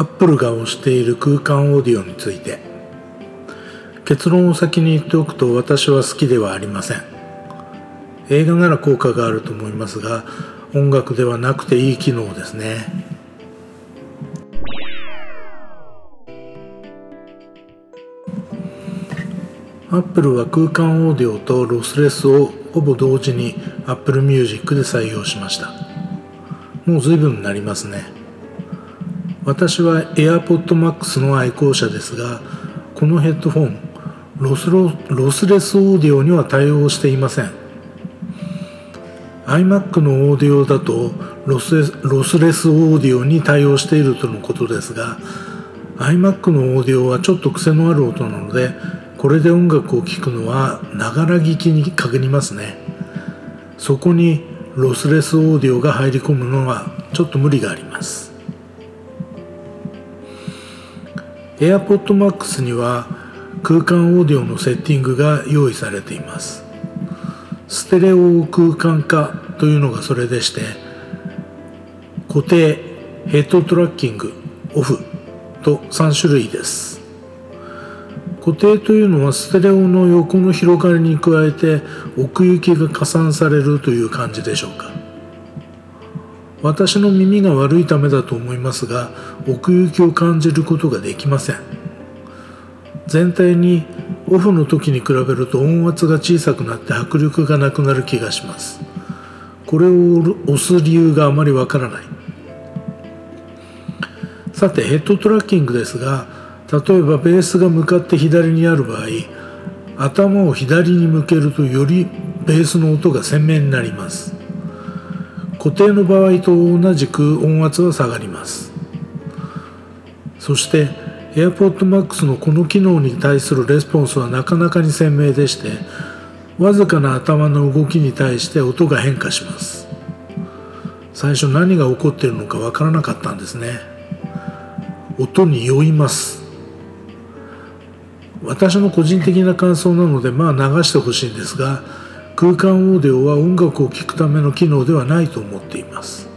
Apple が推している空間オーディオについて。結論を先に言っておくと私は好きではありません。映画なら効果があると思いますが音楽ではなくていい機能ですね。アップルは空間オーディオとロスレスをほぼ同時に Apple Music で採用しました。もう随分になりますね。私は AirPod Max の愛好者ですがこのヘッドフォンロスロロスレスオーディオには対応していません。iMac のオーディオだとロスレスロスレスオーディオに対応しているとのことですが iMac のオーディオはちょっと癖のある音なのでこれで音楽を聴くのはながら聞きに限りますね。そこにロスレスオーディオが入り込むのはちょっと無理があります。AirPod Max には空間オーディオのセッティングが用意されています。ステレオ空間化というのがそれでして固定ヘッドトラッキングオフと3種類です。固定というのはステレオの横の広がりに加えて奥行きが加算されるという感じでしょうか。私の耳が悪いためだと思いますが奥行きを感じることができません。全体にオフの時に比べると音圧が小さくなって迫力がなくなる気がします。これを押す理由があまりわからない。さてヘッドトラッキングですが例えばベースが向かって左にある場合頭を左に向けるとよりベースの音が鮮明になります。固定の場合と同じく音圧は下がります。そして AirPod Max のこの機能に対するレスポンスはなかなかに鮮明でしてわずかな頭の動きに対して音が変化します。最初何が起こっているのかわからなかったんですね。音に酔います。私の個人的な感想なのでまあ流してほしいんですが空間オーディオは音楽を聴くための機能ではないと思っています。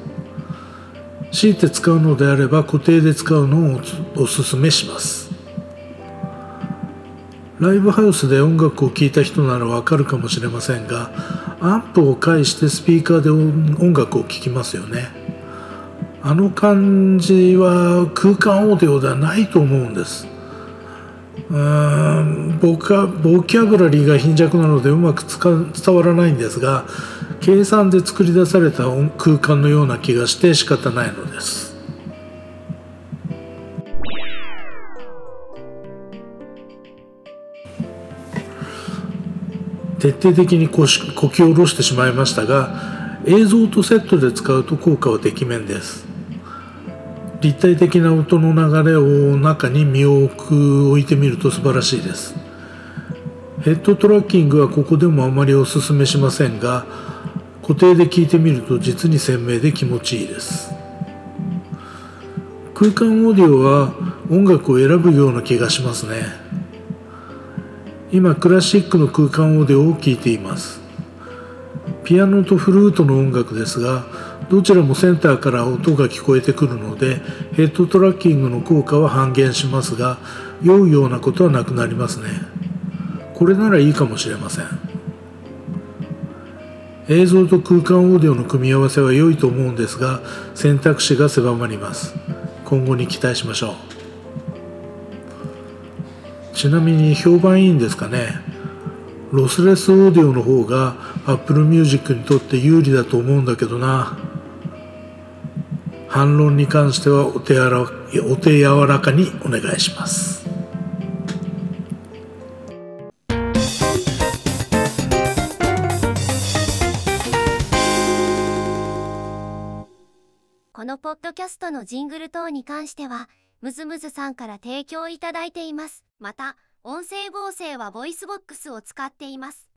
強いて使うのであれば固定で使うのをおすすめします。ライブハウスで音楽を聴いた人ならわかるかもしれませんがアンプを介してスピーカーで音楽を聴きますよね。あの感じは空間オーディオではないと思うんです。うんボキャブラリーが貧弱なのでうまく伝わらないんですが計算で作り出された空間のような気がして仕方ないのです。徹底的にこしこき下ろしてしまいましたが映像とセットで使うと効果はてきめんです。立体的な音の流れを中に身を置く置いてみると素晴らしいです。ヘッドトラッキングはここでもあまりおすすめしませんが固定で聞いてみると実に鮮明で気持ちいいです。空間オーディオは音楽を選ぶような気がしますね。今クラシックの空間オーディオを聴いています。ピアノとフルートの音楽ですがどちらもセンターから音が聞こえてくるのでヘッドトラッキングの効果は半減しますが酔うようなことはなくなりますね。これならいいかもしれません。映像と空間オーディオの組み合わせは良いと思うんですが選択肢が狭まります。今後に期待しましょう。ちなみに評判いいんですかね。ロスレスオーディオの方が Apple Music にとって有利だと思うんだけどな。反論に関してはお手やらお手柔らかにお願いしますこのポッドキャストのジングル等に関しては、ムズムズさんから提供いただいています。また、音声合成はボイスボックスを使っています。